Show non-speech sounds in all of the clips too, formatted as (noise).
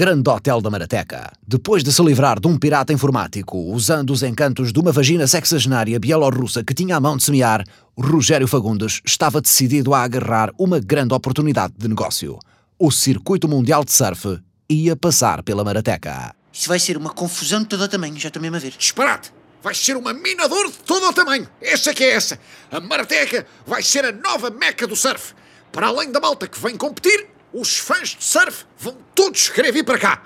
grande hotel da Marateca. Depois de se livrar de um pirata informático usando os encantos de uma vagina sexagenária bielorrussa que tinha a mão de semear, Rogério Fagundes estava decidido a agarrar uma grande oportunidade de negócio. O circuito mundial de surf ia passar pela Marateca. Isso vai ser uma confusão de todo o tamanho, já estou mesmo a ver. Disparate! Vai ser uma minador de todo o tamanho. Essa que é essa. A Marateca vai ser a nova meca do surf. Para além da malta que vem competir, os fãs de surf vão todos querer vir para cá.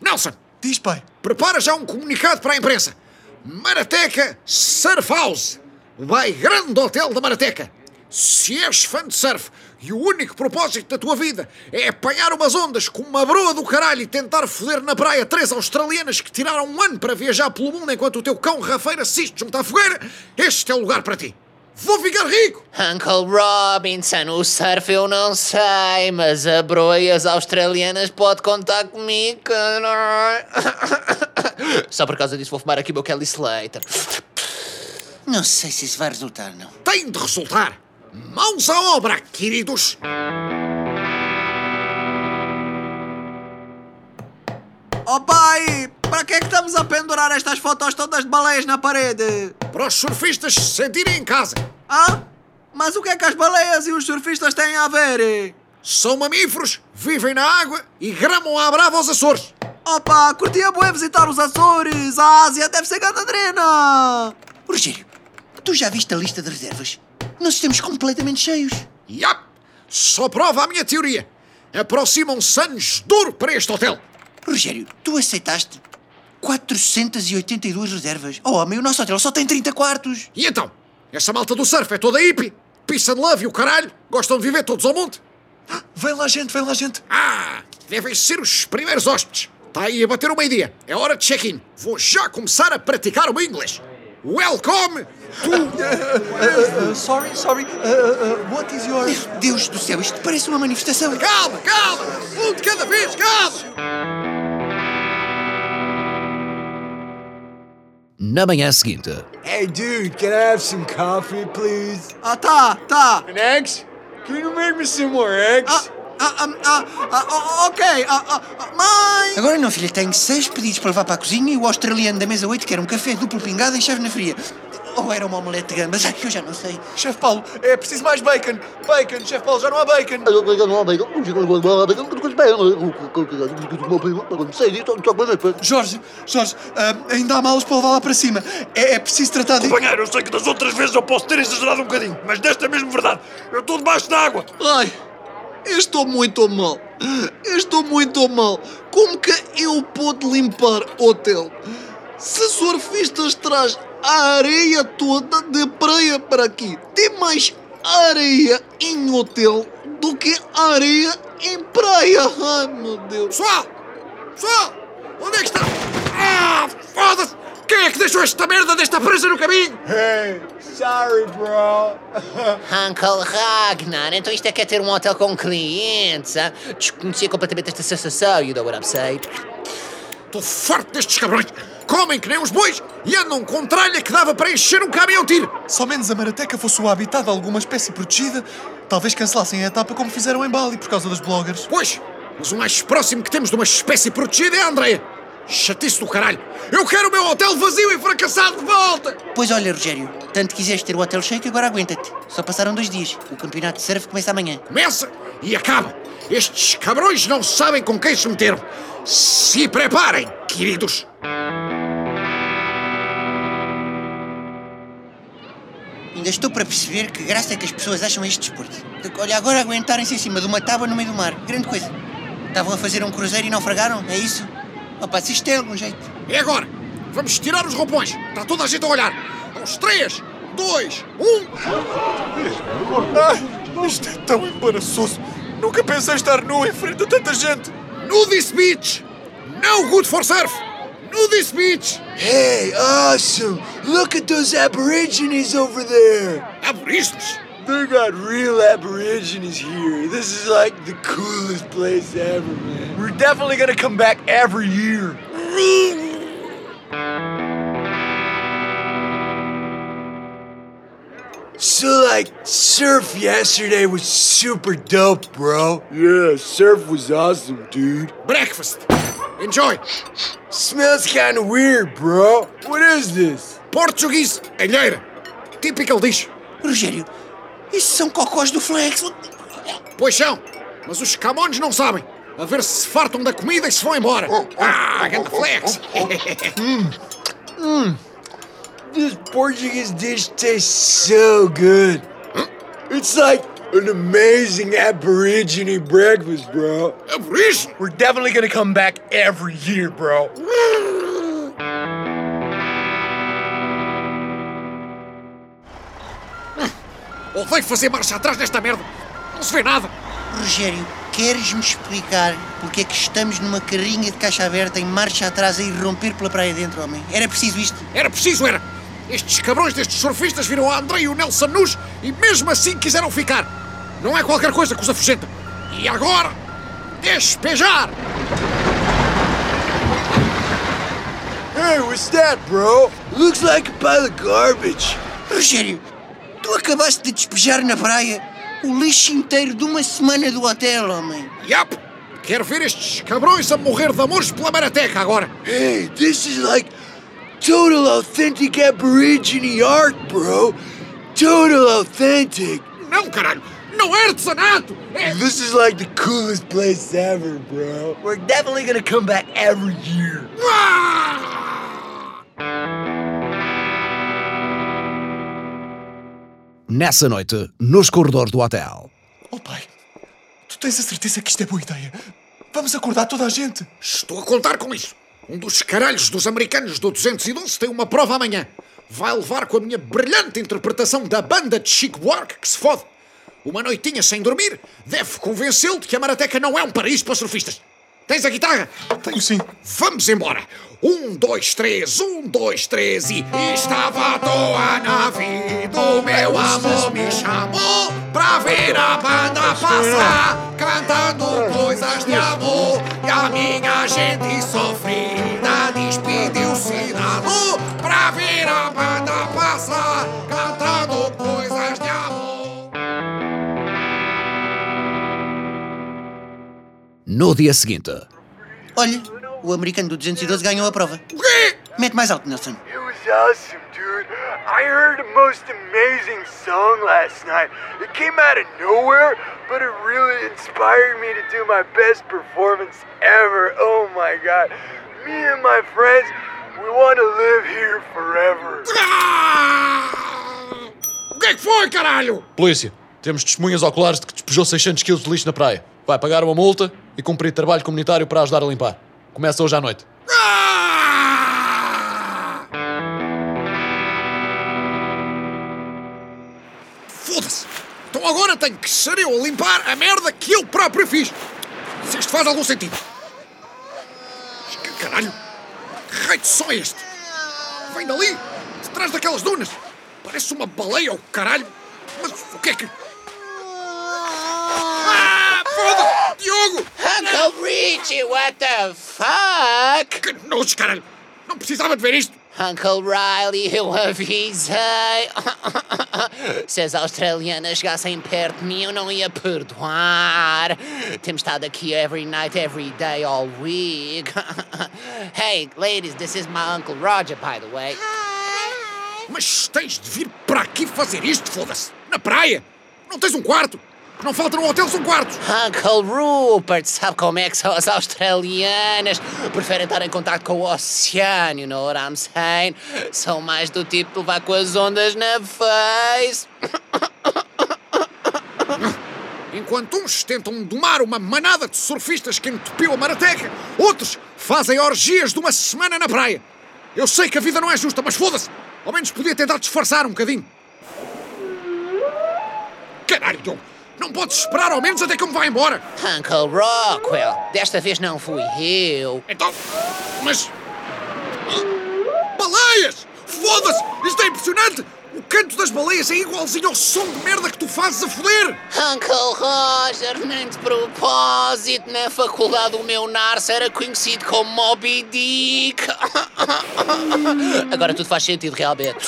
Nelson, Diz, pai. prepara já um comunicado para a imprensa. Marateca Surf House. Vai grande hotel da Marateca. Se és fã de surf e o único propósito da tua vida é apanhar umas ondas com uma broa do caralho e tentar foder na praia três australianas que tiraram um ano para viajar pelo mundo enquanto o teu cão rafeiro assiste junto à fogueira, este é o lugar para ti. Vou ficar rico! Uncle Robinson, o surf eu não sei, mas a broa e as australianas pode contar comigo. Só por causa disso vou fumar aqui o meu Kelly Slater. Não sei se isso vai resultar, não. Tem de resultar! Mãos à obra, queridos! Oh pai, para que é que estamos a pendurar estas fotos todas de baleias na parede? Para os surfistas se sentirem em casa. Ah? Mas o que é que as baleias e os surfistas têm a ver? São mamíferos, vivem na água e gramam à brava aos Açores. Opa, curtia bué visitar os Açores. A Ásia deve ser gandadrena. Rogério, tu já viste a lista de reservas? Nós estamos completamente cheios. Yap! Só prova a minha teoria. Aproximam-se anos de ouro para este hotel. Rogério, tu aceitaste 482 reservas. Oh, homem, o nosso hotel só tem 30 quartos. E então? Essa malta do surf é toda hippie? Peace and love e o caralho? Gostam de viver todos ao monte? Vem lá, gente, vem lá, gente. Ah! Devem ser os primeiros hóspedes. Está aí a bater o meio-dia. É hora de check-in. Vou já começar a praticar o inglês. Welcome to... Uh, (laughs) sorry, sorry. Uh, uh, what is your. Meu Deus do céu, isto parece uma manifestação. Calma, calma! Um de cada vez, calma! Na manhã seguinte, Hey, dude, can I have some coffee, please? Ah, tá, tá. An eggs? Can you make me some more eggs? Ah, ah, ah, ah, ah, ah, ok. Ah, ah, ah, mãe! Agora não, filha, tenho seis pedidos para levar para a cozinha e o australiano da mesa 8 quer um café duplo pingado em chave na fria. Ou era uma omelete de gambas? Ai, eu já não sei. Chefe Paulo, é preciso mais bacon. Bacon, chefe Paulo, já não há bacon. Jorge, Jorge, ah, ainda há malas para levar lá para cima. É, é preciso tratar de. Companheiro, eu sei que das outras vezes eu posso ter exagerado um bocadinho, mas desta é mesmo verdade. Eu estou debaixo d'água. Ai, eu estou muito mal. Eu estou muito mal. Como que eu pude limpar o hotel? Se surfistas traz a areia toda de praia para aqui, tem mais areia em hotel do que areia em praia. Ai, meu Deus. Pessoal! Pessoal! Onde é que está? Ah, foda-se! Quem é que deixou esta merda desta presa no caminho? Hey, sorry, bro. (laughs) Uncle Ragnar, então isto é que é ter um hotel com clientes, ah? Desconhecia completamente esta sensação, you know what I'm saying? Estou farto destes cabrões! Comem que nem os bois e andam com tralha que dava para encher um caminhão tiro! Se ao menos a Marateca fosse o habitat de alguma espécie protegida, talvez cancelassem a etapa como fizeram em Bali por causa dos bloggers. Pois, mas o mais próximo que temos de uma espécie protegida é a Andreia. Chatice do caralho! Eu quero o meu hotel vazio e fracassado de volta! Pois olha, Rogério, tanto quiseste ter o hotel cheio que agora aguenta-te. Só passaram dois dias. O campeonato de surf começa amanhã. Começa e acaba! Estes cabrões não sabem com quem se meteram! Se preparem, queridos! Ainda estou para perceber que graça é que as pessoas acham este desporto. Olha, agora aguentarem-se em cima de uma tábua no meio do mar. Grande coisa. Estavam a fazer um cruzeiro e naufragaram, é isso? Opa, se isto tem algum jeito. É agora! Vamos tirar os roupões! Está toda a gente a olhar! Aos três, dois, um! Ai, isto é tão embaraçoso. Nunca pensei estar nu em frente a tanta gente. Nudist Beach! No good for surf! Nudist Beach! Hey, awesome. Look at those aborigines over there. Aborigines? They got real aborigines here. This is like the coolest place ever, man. We're definitely gonna come back every year. So, like, surf yesterday was super dope, bro. Yeah, surf was awesome, dude. Breakfast! Enjoy! Smells kind of weird, bro. What is this? Portuguese alheira. Típico ele diz. Rogério, isso são cocós do Flex. Pois são, mas os camões não sabem. A ver se se fartam da comida e se vão embora. Ah, grande flex. (laughs) This Portuguese dish tastes so good. It's like an amazing Aborigine breakfast, bro. Aborígene. We're definitely gonna come back every year, bro. Odeio fazer marcha atrás nesta merda. Não se vê nada. Rogério, queres-me explicar porque é que estamos numa carrinha de caixa aberta em marcha atrás a irromper pela praia dentro, homem? Era preciso isto? Era preciso, era. Estes cabrões destes surfistas viram a André e o Nelson Nus e mesmo assim quiseram ficar. Não é qualquer coisa que os afugenta. E agora, despejar! Hey, what's that, bro? Looks like a pile of garbage. Rogério, tu acabaste de despejar na praia o lixo inteiro de uma semana do hotel, homem. Yap! Quero ver estes cabrões a morrer de amores pela marateca agora. Hey, this is like total authentic Aborigine art, bro. Total authentic. Não, caralho! Não é artesanato! É... This is like the coolest place ever, bro. We're definitely gonna come back every year. Nessa noite, nos corredores do hotel. Oh pai, tu tens a certeza que isto é boa ideia? Vamos acordar toda a gente. Estou a contar com isso. Um dos caralhos dos americanos do 211 tem uma prova amanhã. Vai levar com a minha brilhante interpretação da banda de Chico Buarque que se fode. Uma noitinha sem dormir deve convencê-lo de que a Marateca não é um paraíso para surfistas. Tens a guitarra? Tenho sim. Vamos embora. Um, dois, três, um, dois, três e... Estava à toa na vida, o meu amor me chamou Pra ver a banda passar, cantando coisas de amor E a minha gente sofrida despediu-se da dor Pra ver a banda passar, No dia seguinte, Olha, o americano do 212 ganhou a prova. O quê? Mete mais alto, Nelson. It was awesome, dude. I heard the most amazing song last night. It came out of nowhere, but it really inspired me to do my best performance ever. Oh my god. Me and my friends, we want to live here forever. O que é que foi, caralho? Polícia, temos testemunhas oculares de que despejou 600 kg de lixo na praia. Vai pagar uma multa e cumprir trabalho comunitário para ajudar a limpar. Começa hoje à noite. Foda-se! Então agora tenho que ser eu a limpar a merda que eu próprio fiz! Se isto faz algum sentido! Mas Que caralho! Que raio som é este? Vem dali! De trás daquelas dunas! Parece uma baleia ou caralho! Mas o que é que. Ah! Foda-se! Diogo! Uncle Richie, what the fuck? Que nojo, caralho! Não precisava de ver isto! Uncle Riley, eu avisei. Se as australianas chegassem perto de mim, eu não ia perdoar. Temos estado aqui every night, every day, all week. hey, ladies, this is my Uncle Roger, by the way. Mas tens de vir para aqui fazer isto, foda-se! Na praia! Não tens um quarto! Não falta no hotel, são quartos! Uncle Rupert, sabe como é que são as australianas? Preferem estar em contato com o oceano, you know what I'm saying? São mais do tipo de levar com as ondas na face. Enquanto uns tentam domar uma manada de surfistas que entupiu a marateca, outros fazem orgias de uma semana na praia. Eu sei que a vida não é justa, mas foda-se! Ao menos podia tentar disfarçar um bocadinho. Caralho! Não podes esperar ao menos até que eu me vá embora! Uncle Rockwell, desta vez não fui eu. Então. Mas. Baleias! Foda-se! Isto é impressionante! O canto das baleias é igualzinho ao som de merda que tu fazes a foder! Uncle Roger, nem de propósito, na faculdade o meu Narce era conhecido como Moby Dick. (laughs) Agora tudo faz sentido realmente.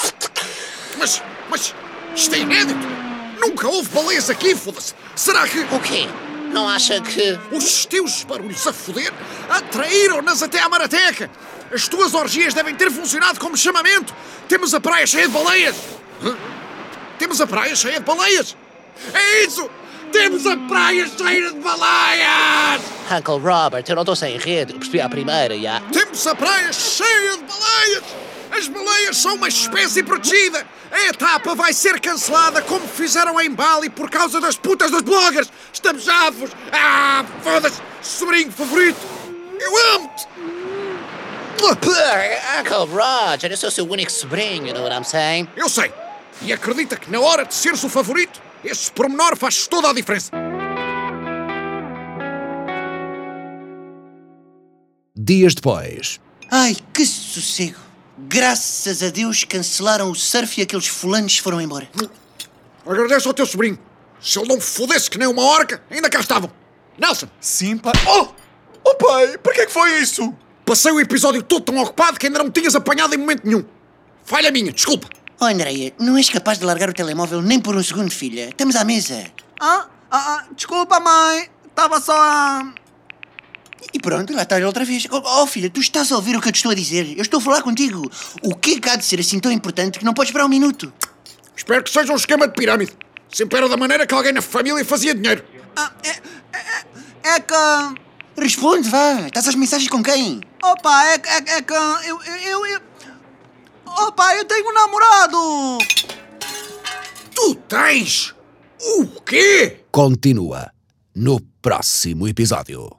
Mas. Mas. Isto é inédito! Nunca houve baleias aqui, foda-se! Será que. O quê? Não acha que. Os teus barulhos a foder atraíram-nas até à Marateca. As tuas orgias devem ter funcionado como chamamento. Temos a praia cheia de baleias. Hã? Temos a praia cheia de baleias. É isso! Temos a praia cheia de baleias! Uncle Robert, eu não estou sem rede. Eu percebi a primeira, já. Temos a praia cheia de baleias! As baleias são uma espécie protegida! A etapa vai ser cancelada como fizeram em Bali por causa das putas dos bloggers! Estamos avos! Ah, foda-se! Sobrinho favorito! Eu amo-te! (laughs) Uncle Roger, eu sou seu único sobrinho, you know what I'm saying? Eu sei! E acredita que na hora de seres o favorito, esse pormenor faz toda a diferença! Dias depois. Ai, que sossego. Graças a Deus cancelaram o surf e aqueles fulanos foram embora. Agradeço ao teu sobrinho. Se ele não fodesse que nem uma orca, ainda cá estavam. Nelson, Sim, pai. Oh! Oh, pai, por que que foi isso? passei o episódio todo tão ocupado que ainda não me tinhas apanhado em momento nenhum. Falha minha, desculpa. Oh, Andreia, não és capaz de largar o telemóvel nem por um segundo, filha. Estamos à mesa. Ah, ah, ah, desculpa, mãe. Estava só a. E pronto, lá está ele outra vez. Oh, oh, filha, tu estás a ouvir o que eu te estou a dizer? Eu estou a falar contigo. O que é que há de ser assim tão importante que não podes esperar um minuto? Espero que seja um esquema de pirâmide. Sempre era da maneira que alguém na família fazia dinheiro. Ah, é, é, é- é que. Responde, vá. Estás às mensagens com quem? Opa, é, é, é que. Eu, eu, eu, eu. Opa, eu tenho um namorado! Tu tens? O quê? Continua no próximo episódio.